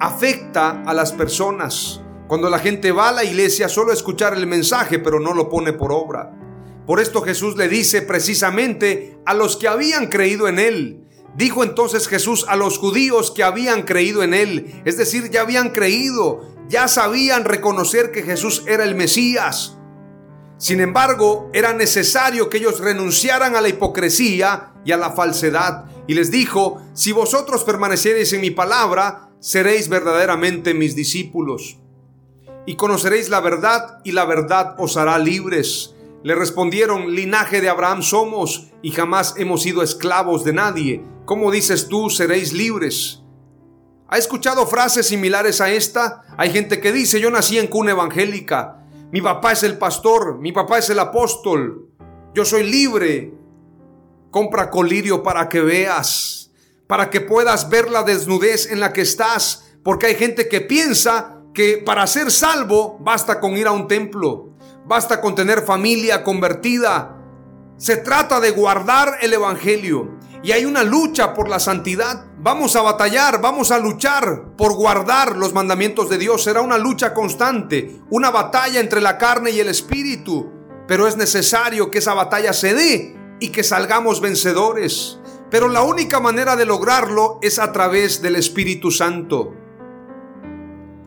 afecta a las personas. Cuando la gente va a la iglesia solo a escuchar el mensaje, pero no lo pone por obra. Por esto Jesús le dice precisamente a los que habían creído en Él, Dijo entonces Jesús a los judíos que habían creído en él, es decir, ya habían creído, ya sabían reconocer que Jesús era el Mesías. Sin embargo, era necesario que ellos renunciaran a la hipocresía y a la falsedad. Y les dijo, si vosotros permaneceréis en mi palabra, seréis verdaderamente mis discípulos. Y conoceréis la verdad y la verdad os hará libres. le respondieron, linaje de Abraham somos y jamás hemos sido esclavos de nadie. ¿Cómo dices tú, seréis libres? ¿Ha escuchado frases similares a esta? Hay gente que dice, yo nací en cuna evangélica, mi papá es el pastor, mi papá es el apóstol, yo soy libre. Compra colirio para que veas, para que puedas ver la desnudez en la que estás, porque hay gente que piensa que para ser salvo basta con ir a un templo, basta con tener familia convertida. Se trata de guardar el Evangelio y hay una lucha por la santidad. Vamos a batallar, vamos a luchar por guardar los mandamientos de Dios. Será una lucha constante, una batalla entre la carne y el espíritu. Pero es necesario que esa batalla se dé y que salgamos vencedores. Pero la única manera de lograrlo es a través del Espíritu Santo.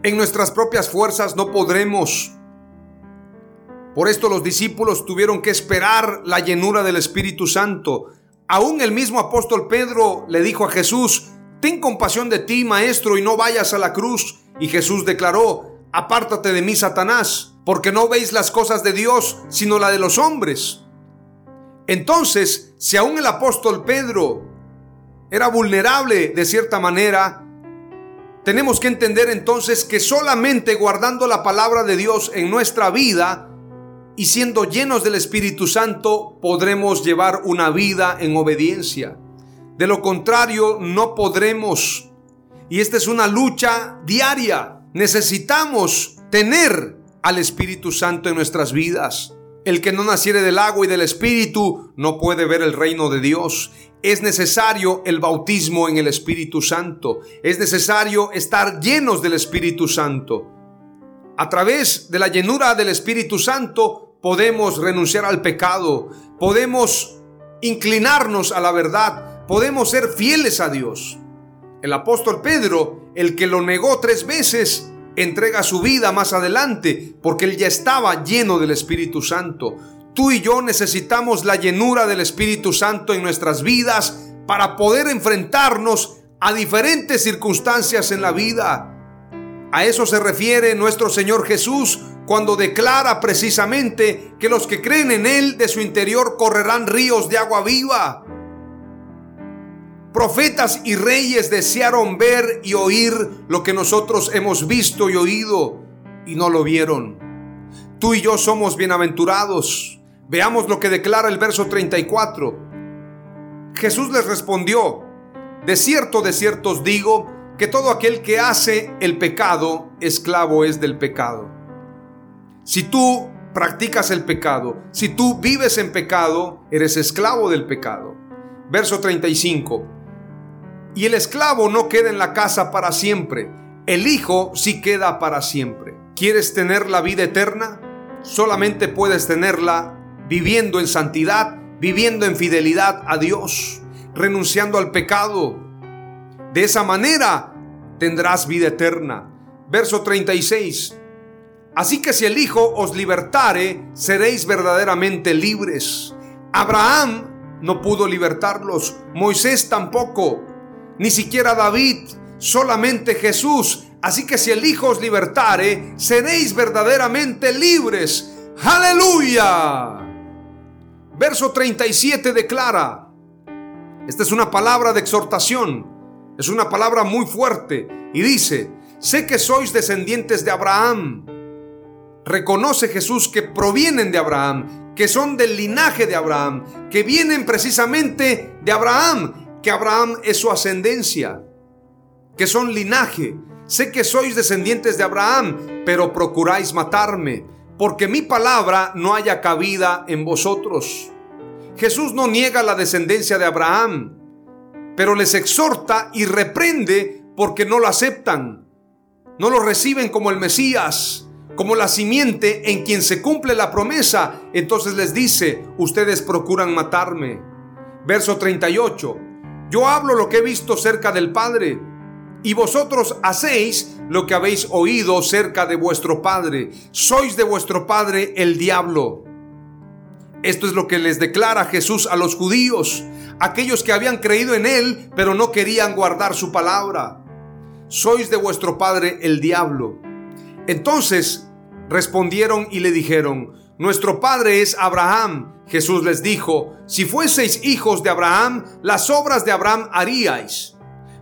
En nuestras propias fuerzas no podremos. Por esto los discípulos tuvieron que esperar la llenura del Espíritu Santo. Aún el mismo apóstol Pedro le dijo a Jesús, Ten compasión de ti, maestro, y no vayas a la cruz. Y Jesús declaró, Apártate de mí, Satanás, porque no veis las cosas de Dios, sino la de los hombres. Entonces, si aún el apóstol Pedro era vulnerable de cierta manera, tenemos que entender entonces que solamente guardando la palabra de Dios en nuestra vida, y siendo llenos del Espíritu Santo podremos llevar una vida en obediencia. De lo contrario, no podremos. Y esta es una lucha diaria. Necesitamos tener al Espíritu Santo en nuestras vidas. El que no naciere del agua y del Espíritu no puede ver el reino de Dios. Es necesario el bautismo en el Espíritu Santo. Es necesario estar llenos del Espíritu Santo. A través de la llenura del Espíritu Santo podemos renunciar al pecado, podemos inclinarnos a la verdad, podemos ser fieles a Dios. El apóstol Pedro, el que lo negó tres veces, entrega su vida más adelante porque él ya estaba lleno del Espíritu Santo. Tú y yo necesitamos la llenura del Espíritu Santo en nuestras vidas para poder enfrentarnos a diferentes circunstancias en la vida. A eso se refiere nuestro Señor Jesús cuando declara precisamente que los que creen en Él de su interior correrán ríos de agua viva. Profetas y reyes desearon ver y oír lo que nosotros hemos visto y oído y no lo vieron. Tú y yo somos bienaventurados. Veamos lo que declara el verso 34. Jesús les respondió, de cierto, de cierto os digo, que todo aquel que hace el pecado, esclavo es del pecado. Si tú practicas el pecado, si tú vives en pecado, eres esclavo del pecado. Verso 35. Y el esclavo no queda en la casa para siempre, el Hijo sí queda para siempre. ¿Quieres tener la vida eterna? Solamente puedes tenerla viviendo en santidad, viviendo en fidelidad a Dios, renunciando al pecado. De esa manera tendrás vida eterna. Verso 36. Así que si el Hijo os libertare, seréis verdaderamente libres. Abraham no pudo libertarlos, Moisés tampoco, ni siquiera David, solamente Jesús. Así que si el Hijo os libertare, seréis verdaderamente libres. Aleluya. Verso 37 declara, esta es una palabra de exhortación, es una palabra muy fuerte, y dice, sé que sois descendientes de Abraham reconoce Jesús que provienen de Abraham, que son del linaje de Abraham, que vienen precisamente de Abraham, que Abraham es su ascendencia, que son linaje. Sé que sois descendientes de Abraham, pero procuráis matarme, porque mi palabra no haya cabida en vosotros. Jesús no niega la descendencia de Abraham, pero les exhorta y reprende porque no lo aceptan, no lo reciben como el Mesías, como la simiente en quien se cumple la promesa. Entonces les dice, ustedes procuran matarme. Verso 38. Yo hablo lo que he visto cerca del Padre, y vosotros hacéis lo que habéis oído cerca de vuestro Padre. Sois de vuestro Padre el diablo. Esto es lo que les declara Jesús a los judíos, aquellos que habían creído en Él, pero no querían guardar su palabra. Sois de vuestro Padre el diablo. Entonces Respondieron y le dijeron, nuestro padre es Abraham. Jesús les dijo, si fueseis hijos de Abraham, las obras de Abraham haríais.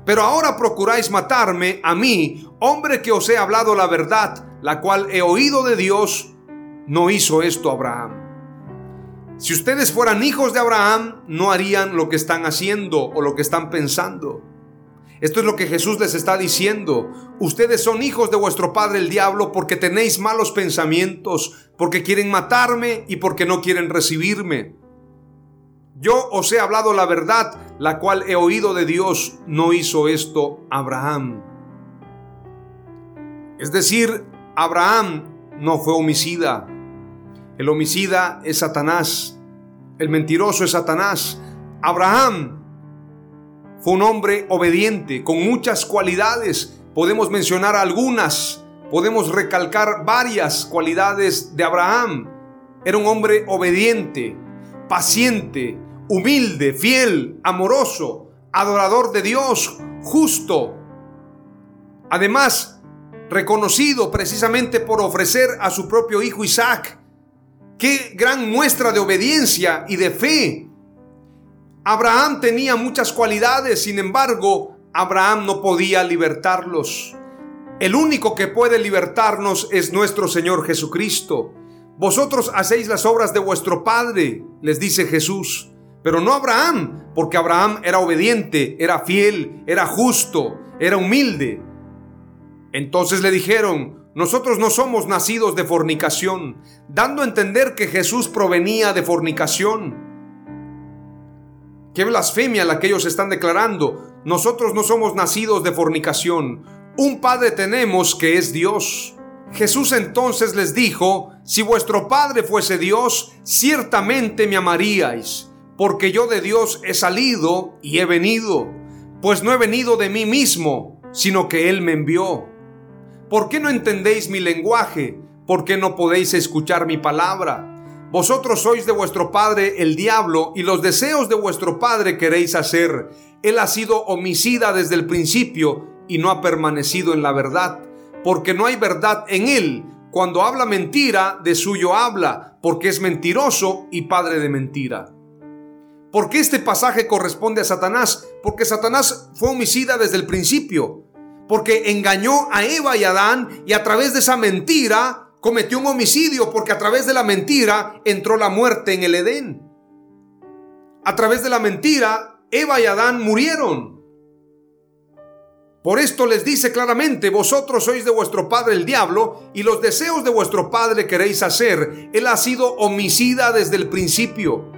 Pero ahora procuráis matarme a mí, hombre que os he hablado la verdad, la cual he oído de Dios. No hizo esto Abraham. Si ustedes fueran hijos de Abraham, no harían lo que están haciendo o lo que están pensando. Esto es lo que Jesús les está diciendo. Ustedes son hijos de vuestro padre el diablo porque tenéis malos pensamientos, porque quieren matarme y porque no quieren recibirme. Yo os he hablado la verdad, la cual he oído de Dios. No hizo esto Abraham. Es decir, Abraham no fue homicida. El homicida es Satanás. El mentiroso es Satanás. Abraham fue un hombre obediente, con muchas cualidades. Podemos mencionar algunas. Podemos recalcar varias cualidades de Abraham. Era un hombre obediente, paciente, humilde, fiel, amoroso, adorador de Dios, justo. Además, reconocido precisamente por ofrecer a su propio hijo Isaac Qué gran muestra de obediencia y de fe. Abraham tenía muchas cualidades, sin embargo, Abraham no podía libertarlos. El único que puede libertarnos es nuestro Señor Jesucristo. Vosotros hacéis las obras de vuestro Padre, les dice Jesús, pero no Abraham, porque Abraham era obediente, era fiel, era justo, era humilde. Entonces le dijeron, nosotros no somos nacidos de fornicación, dando a entender que Jesús provenía de fornicación. Qué blasfemia la que ellos están declarando. Nosotros no somos nacidos de fornicación. Un Padre tenemos que es Dios. Jesús entonces les dijo, si vuestro Padre fuese Dios, ciertamente me amaríais, porque yo de Dios he salido y he venido, pues no he venido de mí mismo, sino que Él me envió. ¿Por qué no entendéis mi lenguaje? ¿Por qué no podéis escuchar mi palabra? Vosotros sois de vuestro padre el diablo y los deseos de vuestro padre queréis hacer. Él ha sido homicida desde el principio y no ha permanecido en la verdad, porque no hay verdad en él. Cuando habla mentira, de suyo habla, porque es mentiroso y padre de mentira. ¿Por qué este pasaje corresponde a Satanás? Porque Satanás fue homicida desde el principio porque engañó a Eva y a Adán y a través de esa mentira cometió un homicidio porque a través de la mentira entró la muerte en el Edén. A través de la mentira, Eva y Adán murieron. Por esto les dice claramente, vosotros sois de vuestro padre el diablo y los deseos de vuestro padre queréis hacer. Él ha sido homicida desde el principio.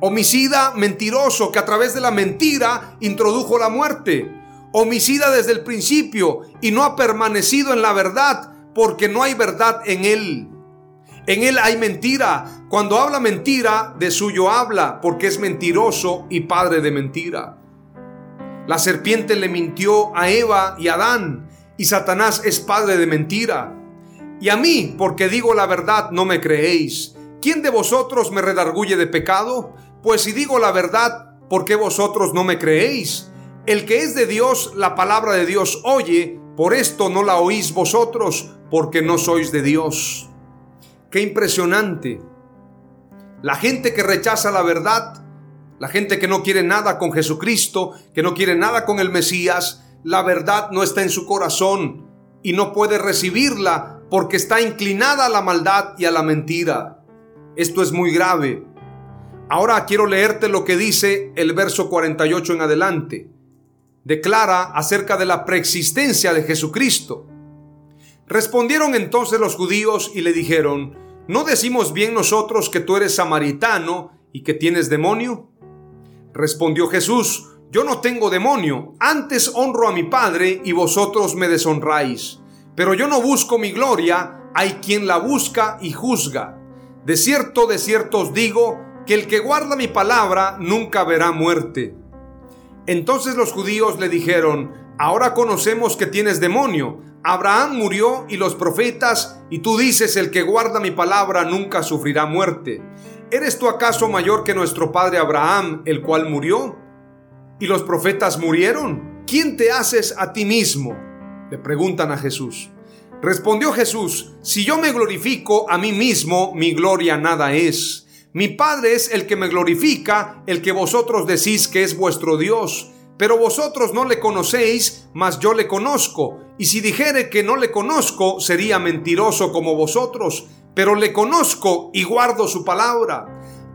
Homicida mentiroso que a través de la mentira introdujo la muerte homicida desde el principio y no ha permanecido en la verdad porque no hay verdad en él. En él hay mentira. Cuando habla mentira, de suyo habla porque es mentiroso y padre de mentira. La serpiente le mintió a Eva y a Adán y Satanás es padre de mentira. Y a mí, porque digo la verdad, no me creéis. ¿Quién de vosotros me redarguye de pecado? Pues si digo la verdad, ¿por qué vosotros no me creéis? El que es de Dios, la palabra de Dios oye, por esto no la oís vosotros, porque no sois de Dios. Qué impresionante. La gente que rechaza la verdad, la gente que no quiere nada con Jesucristo, que no quiere nada con el Mesías, la verdad no está en su corazón y no puede recibirla porque está inclinada a la maldad y a la mentira. Esto es muy grave. Ahora quiero leerte lo que dice el verso 48 en adelante declara acerca de la preexistencia de Jesucristo. Respondieron entonces los judíos y le dijeron, ¿no decimos bien nosotros que tú eres samaritano y que tienes demonio? Respondió Jesús, yo no tengo demonio, antes honro a mi Padre y vosotros me deshonráis. Pero yo no busco mi gloria, hay quien la busca y juzga. De cierto, de cierto os digo, que el que guarda mi palabra nunca verá muerte. Entonces los judíos le dijeron, ahora conocemos que tienes demonio. Abraham murió y los profetas, y tú dices, el que guarda mi palabra nunca sufrirá muerte. ¿Eres tú acaso mayor que nuestro padre Abraham, el cual murió? ¿Y los profetas murieron? ¿Quién te haces a ti mismo? Le preguntan a Jesús. Respondió Jesús, si yo me glorifico a mí mismo, mi gloria nada es. Mi Padre es el que me glorifica, el que vosotros decís que es vuestro Dios. Pero vosotros no le conocéis, mas yo le conozco. Y si dijere que no le conozco, sería mentiroso como vosotros. Pero le conozco y guardo su palabra.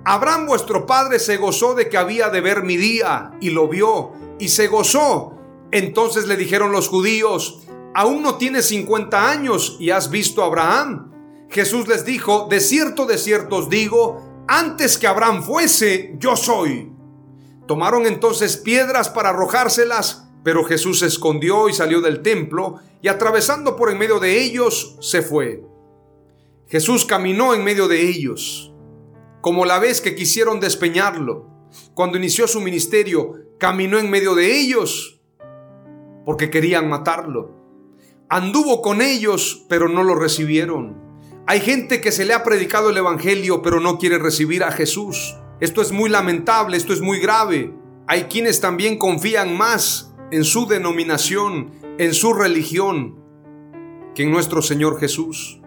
Abraham vuestro padre se gozó de que había de ver mi día, y lo vio, y se gozó. Entonces le dijeron los judíos, aún no tienes 50 años y has visto a Abraham. Jesús les dijo, de cierto, de cierto os digo, antes que Abraham fuese, yo soy. Tomaron entonces piedras para arrojárselas, pero Jesús se escondió y salió del templo, y atravesando por en medio de ellos, se fue. Jesús caminó en medio de ellos como la vez que quisieron despeñarlo. Cuando inició su ministerio, caminó en medio de ellos porque querían matarlo. Anduvo con ellos, pero no lo recibieron. Hay gente que se le ha predicado el Evangelio, pero no quiere recibir a Jesús. Esto es muy lamentable, esto es muy grave. Hay quienes también confían más en su denominación, en su religión, que en nuestro Señor Jesús.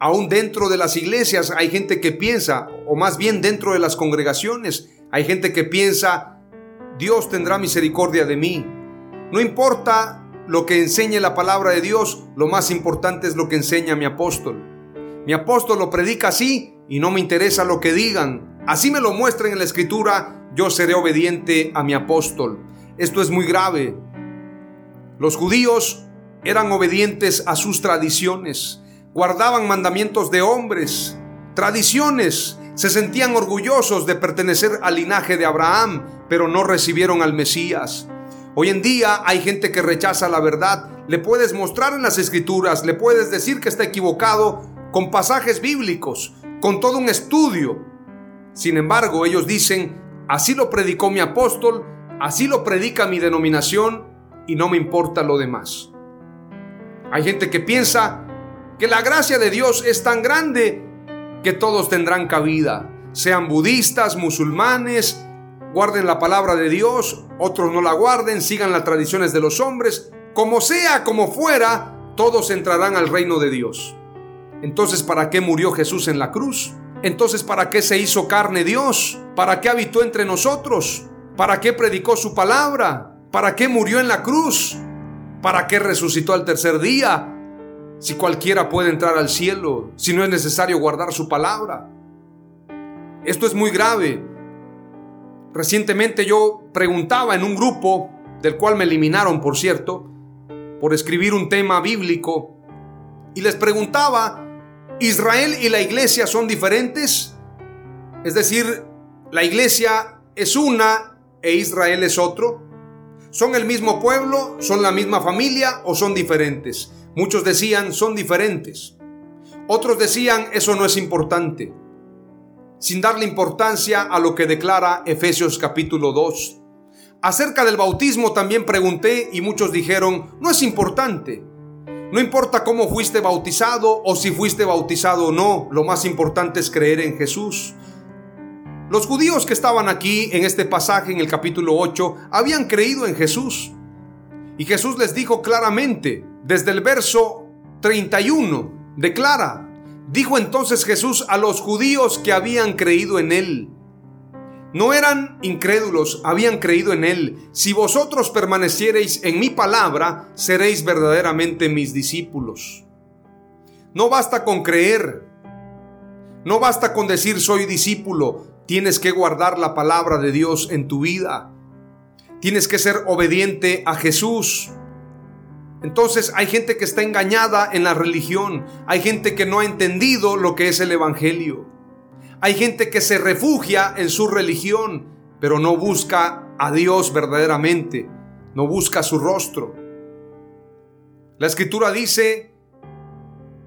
Aún dentro de las iglesias hay gente que piensa, o más bien dentro de las congregaciones, hay gente que piensa, Dios tendrá misericordia de mí. No importa lo que enseñe la palabra de Dios, lo más importante es lo que enseña mi apóstol. Mi apóstol lo predica así y no me interesa lo que digan. Así me lo muestren en la escritura, yo seré obediente a mi apóstol. Esto es muy grave. Los judíos eran obedientes a sus tradiciones guardaban mandamientos de hombres, tradiciones, se sentían orgullosos de pertenecer al linaje de Abraham, pero no recibieron al Mesías. Hoy en día hay gente que rechaza la verdad. Le puedes mostrar en las escrituras, le puedes decir que está equivocado con pasajes bíblicos, con todo un estudio. Sin embargo, ellos dicen, así lo predicó mi apóstol, así lo predica mi denominación y no me importa lo demás. Hay gente que piensa que la gracia de Dios es tan grande que todos tendrán cabida, sean budistas, musulmanes, guarden la palabra de Dios, otros no la guarden, sigan las tradiciones de los hombres, como sea, como fuera, todos entrarán al reino de Dios. Entonces, ¿para qué murió Jesús en la cruz? Entonces, ¿para qué se hizo carne Dios? ¿Para qué habitó entre nosotros? ¿Para qué predicó su palabra? ¿Para qué murió en la cruz? ¿Para qué resucitó al tercer día? si cualquiera puede entrar al cielo, si no es necesario guardar su palabra. Esto es muy grave. Recientemente yo preguntaba en un grupo, del cual me eliminaron, por cierto, por escribir un tema bíblico, y les preguntaba, ¿Israel y la iglesia son diferentes? Es decir, ¿la iglesia es una e Israel es otro? ¿Son el mismo pueblo? ¿Son la misma familia o son diferentes? Muchos decían, son diferentes. Otros decían, eso no es importante, sin darle importancia a lo que declara Efesios capítulo 2. Acerca del bautismo también pregunté y muchos dijeron, no es importante. No importa cómo fuiste bautizado o si fuiste bautizado o no, lo más importante es creer en Jesús. Los judíos que estaban aquí en este pasaje en el capítulo 8 habían creído en Jesús. Y Jesús les dijo claramente, desde el verso 31, declara, dijo entonces Jesús a los judíos que habían creído en él. No eran incrédulos, habían creído en Él. Si vosotros permaneciereis en mi palabra, seréis verdaderamente mis discípulos. No basta con creer, no basta con decir soy discípulo, tienes que guardar la palabra de Dios en tu vida. Tienes que ser obediente a Jesús. Entonces hay gente que está engañada en la religión, hay gente que no ha entendido lo que es el Evangelio, hay gente que se refugia en su religión, pero no busca a Dios verdaderamente, no busca su rostro. La escritura dice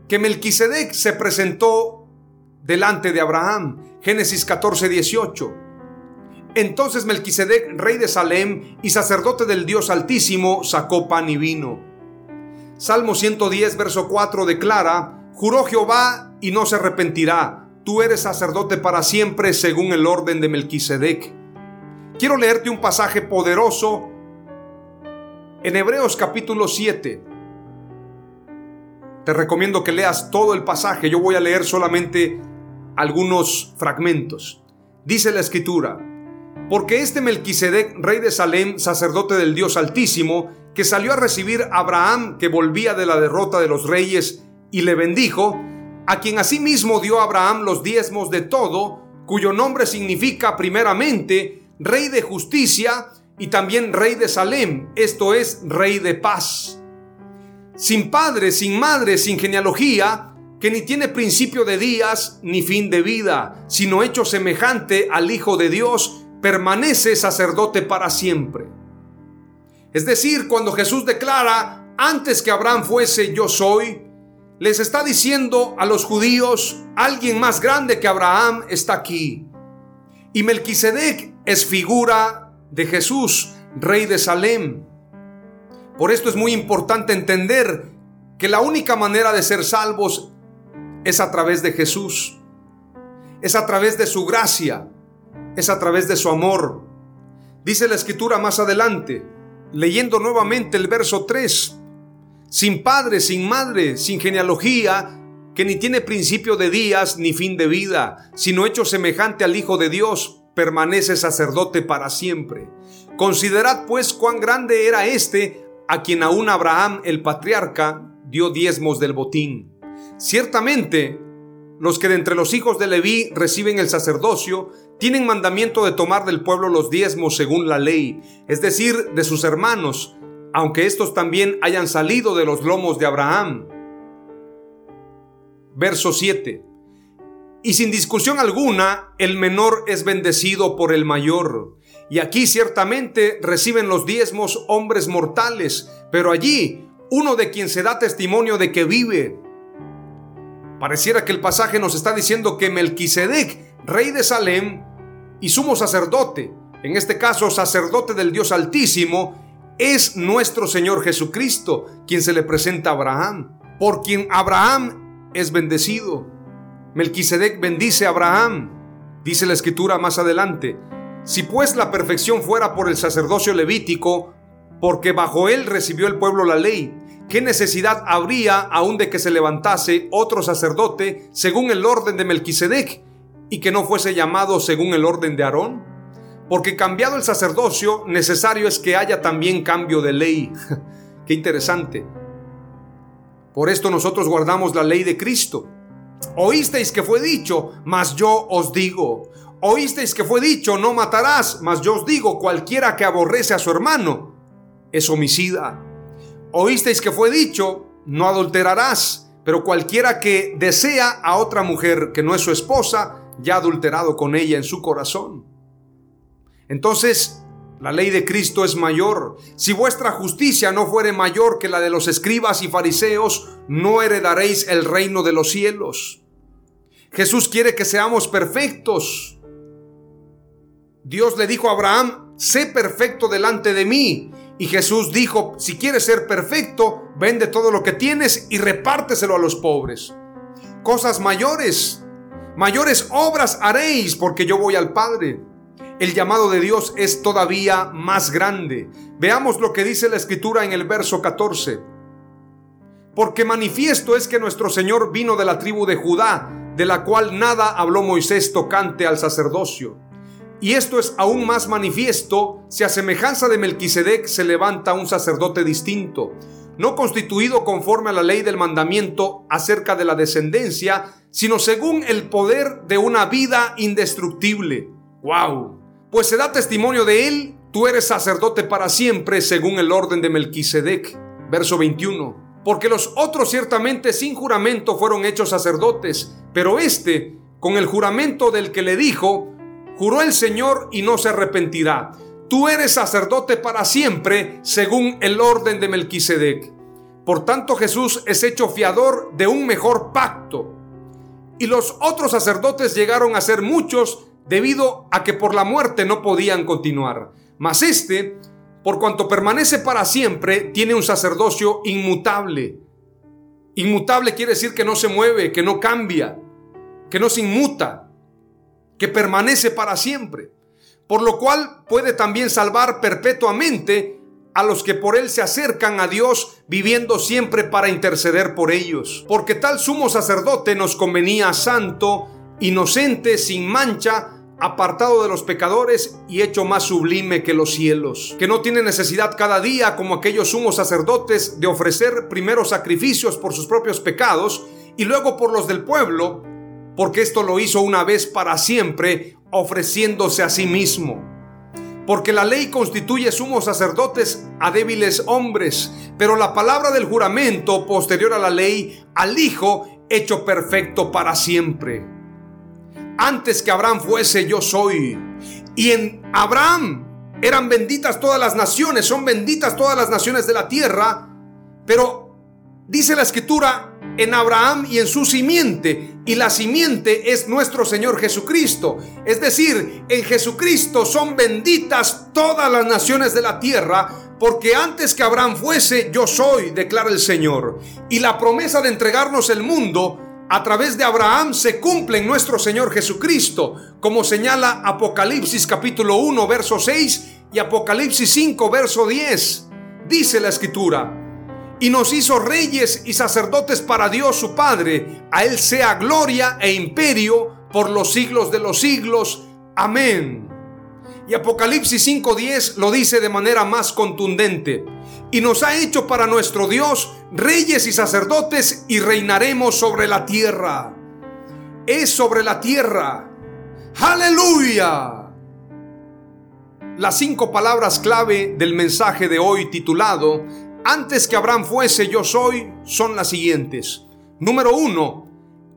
que Melquisedec se presentó delante de Abraham, Génesis 14, 18. Entonces Melquisedec, rey de Salem y sacerdote del Dios Altísimo, sacó pan y vino. Salmo 110, verso 4 declara, Juró Jehová y no se arrepentirá, tú eres sacerdote para siempre según el orden de Melquisedec. Quiero leerte un pasaje poderoso en Hebreos capítulo 7. Te recomiendo que leas todo el pasaje. Yo voy a leer solamente algunos fragmentos. Dice la escritura, porque este Melquisedec, rey de Salem, sacerdote del Dios Altísimo, que salió a recibir a Abraham, que volvía de la derrota de los reyes, y le bendijo, a quien asimismo dio Abraham los diezmos de todo, cuyo nombre significa primeramente rey de justicia y también rey de Salem, esto es, rey de paz. Sin padre, sin madre, sin genealogía, que ni tiene principio de días ni fin de vida, sino hecho semejante al Hijo de Dios, permanece sacerdote para siempre. Es decir, cuando Jesús declara, antes que Abraham fuese yo soy, les está diciendo a los judíos, alguien más grande que Abraham está aquí. Y Melquisedec es figura de Jesús, rey de Salem. Por esto es muy importante entender que la única manera de ser salvos es a través de Jesús. Es a través de su gracia es a través de su amor. Dice la escritura más adelante, leyendo nuevamente el verso 3, sin padre, sin madre, sin genealogía, que ni tiene principio de días ni fin de vida, sino hecho semejante al Hijo de Dios, permanece sacerdote para siempre. Considerad pues cuán grande era este a quien aún Abraham el patriarca dio diezmos del botín. Ciertamente, los que de entre los hijos de Leví reciben el sacerdocio tienen mandamiento de tomar del pueblo los diezmos según la ley, es decir, de sus hermanos, aunque estos también hayan salido de los lomos de Abraham. Verso 7. Y sin discusión alguna, el menor es bendecido por el mayor. Y aquí ciertamente reciben los diezmos hombres mortales, pero allí uno de quien se da testimonio de que vive. Pareciera que el pasaje nos está diciendo que Melquisedec, rey de Salem, y sumo sacerdote, en este caso sacerdote del Dios Altísimo, es nuestro Señor Jesucristo, quien se le presenta a Abraham, por quien Abraham es bendecido. Melquisedec bendice a Abraham, dice la escritura más adelante. Si pues la perfección fuera por el sacerdocio levítico, porque bajo él recibió el pueblo la ley, ¿qué necesidad habría aún de que se levantase otro sacerdote según el orden de Melquisedec? y que no fuese llamado según el orden de Aarón? Porque cambiado el sacerdocio, necesario es que haya también cambio de ley. Qué interesante. Por esto nosotros guardamos la ley de Cristo. Oísteis que fue dicho, mas yo os digo. Oísteis que fue dicho, no matarás, mas yo os digo, cualquiera que aborrece a su hermano es homicida. Oísteis que fue dicho, no adulterarás, pero cualquiera que desea a otra mujer que no es su esposa, ya adulterado con ella en su corazón. Entonces, la ley de Cristo es mayor. Si vuestra justicia no fuere mayor que la de los escribas y fariseos, no heredaréis el reino de los cielos. Jesús quiere que seamos perfectos. Dios le dijo a Abraham, sé perfecto delante de mí. Y Jesús dijo, si quieres ser perfecto, vende todo lo que tienes y repárteselo a los pobres. Cosas mayores mayores obras haréis porque yo voy al Padre. El llamado de Dios es todavía más grande. Veamos lo que dice la escritura en el verso 14. Porque manifiesto es que nuestro Señor vino de la tribu de Judá, de la cual nada habló Moisés tocante al sacerdocio. Y esto es aún más manifiesto si a semejanza de Melquisedec se levanta un sacerdote distinto, no constituido conforme a la ley del mandamiento acerca de la descendencia, sino según el poder de una vida indestructible. ¡Wow! Pues se da testimonio de él, tú eres sacerdote para siempre según el orden de Melquisedec. Verso 21. Porque los otros ciertamente sin juramento fueron hechos sacerdotes, pero este, con el juramento del que le dijo, juró el Señor y no se arrepentirá. Tú eres sacerdote para siempre según el orden de Melquisedec. Por tanto Jesús es hecho fiador de un mejor pacto y los otros sacerdotes llegaron a ser muchos debido a que por la muerte no podían continuar. Mas este, por cuanto permanece para siempre, tiene un sacerdocio inmutable. Inmutable quiere decir que no se mueve, que no cambia, que no se inmuta, que permanece para siempre. Por lo cual puede también salvar perpetuamente a los que por él se acercan a Dios, viviendo siempre para interceder por ellos. Porque tal sumo sacerdote nos convenía santo, inocente, sin mancha, apartado de los pecadores y hecho más sublime que los cielos, que no tiene necesidad cada día, como aquellos sumos sacerdotes, de ofrecer primero sacrificios por sus propios pecados y luego por los del pueblo, porque esto lo hizo una vez para siempre, ofreciéndose a sí mismo. Porque la ley constituye sumos sacerdotes a débiles hombres, pero la palabra del juramento posterior a la ley, al Hijo, hecho perfecto para siempre antes que Abraham fuese yo soy. Y en Abraham eran benditas todas las naciones, son benditas todas las naciones de la tierra, pero dice la escritura en Abraham y en su simiente, y la simiente es nuestro Señor Jesucristo. Es decir, en Jesucristo son benditas todas las naciones de la tierra, porque antes que Abraham fuese, yo soy, declara el Señor. Y la promesa de entregarnos el mundo a través de Abraham se cumple en nuestro Señor Jesucristo, como señala Apocalipsis capítulo 1, verso 6 y Apocalipsis 5, verso 10. Dice la escritura, y nos hizo reyes y sacerdotes para Dios su Padre, a Él sea gloria e imperio por los siglos de los siglos. Amén. Y Apocalipsis 5.10 lo dice de manera más contundente. Y nos ha hecho para nuestro Dios reyes y sacerdotes y reinaremos sobre la tierra. Es sobre la tierra. Aleluya. Las cinco palabras clave del mensaje de hoy titulado Antes que Abraham fuese yo soy son las siguientes. Número uno,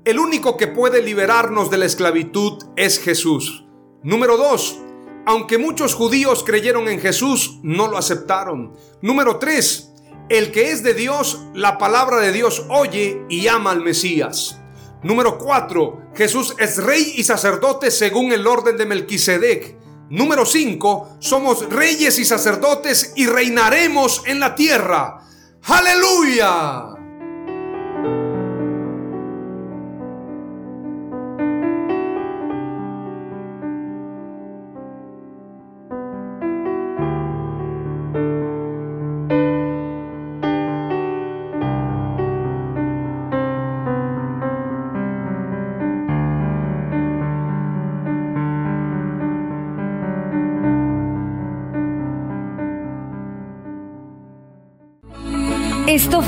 el único que puede liberarnos de la esclavitud es Jesús. Número dos, aunque muchos judíos creyeron en Jesús, no lo aceptaron. Número 3. El que es de Dios, la palabra de Dios oye y ama al Mesías. Número 4. Jesús es rey y sacerdote según el orden de Melquisedec. Número 5. Somos reyes y sacerdotes y reinaremos en la tierra. Aleluya.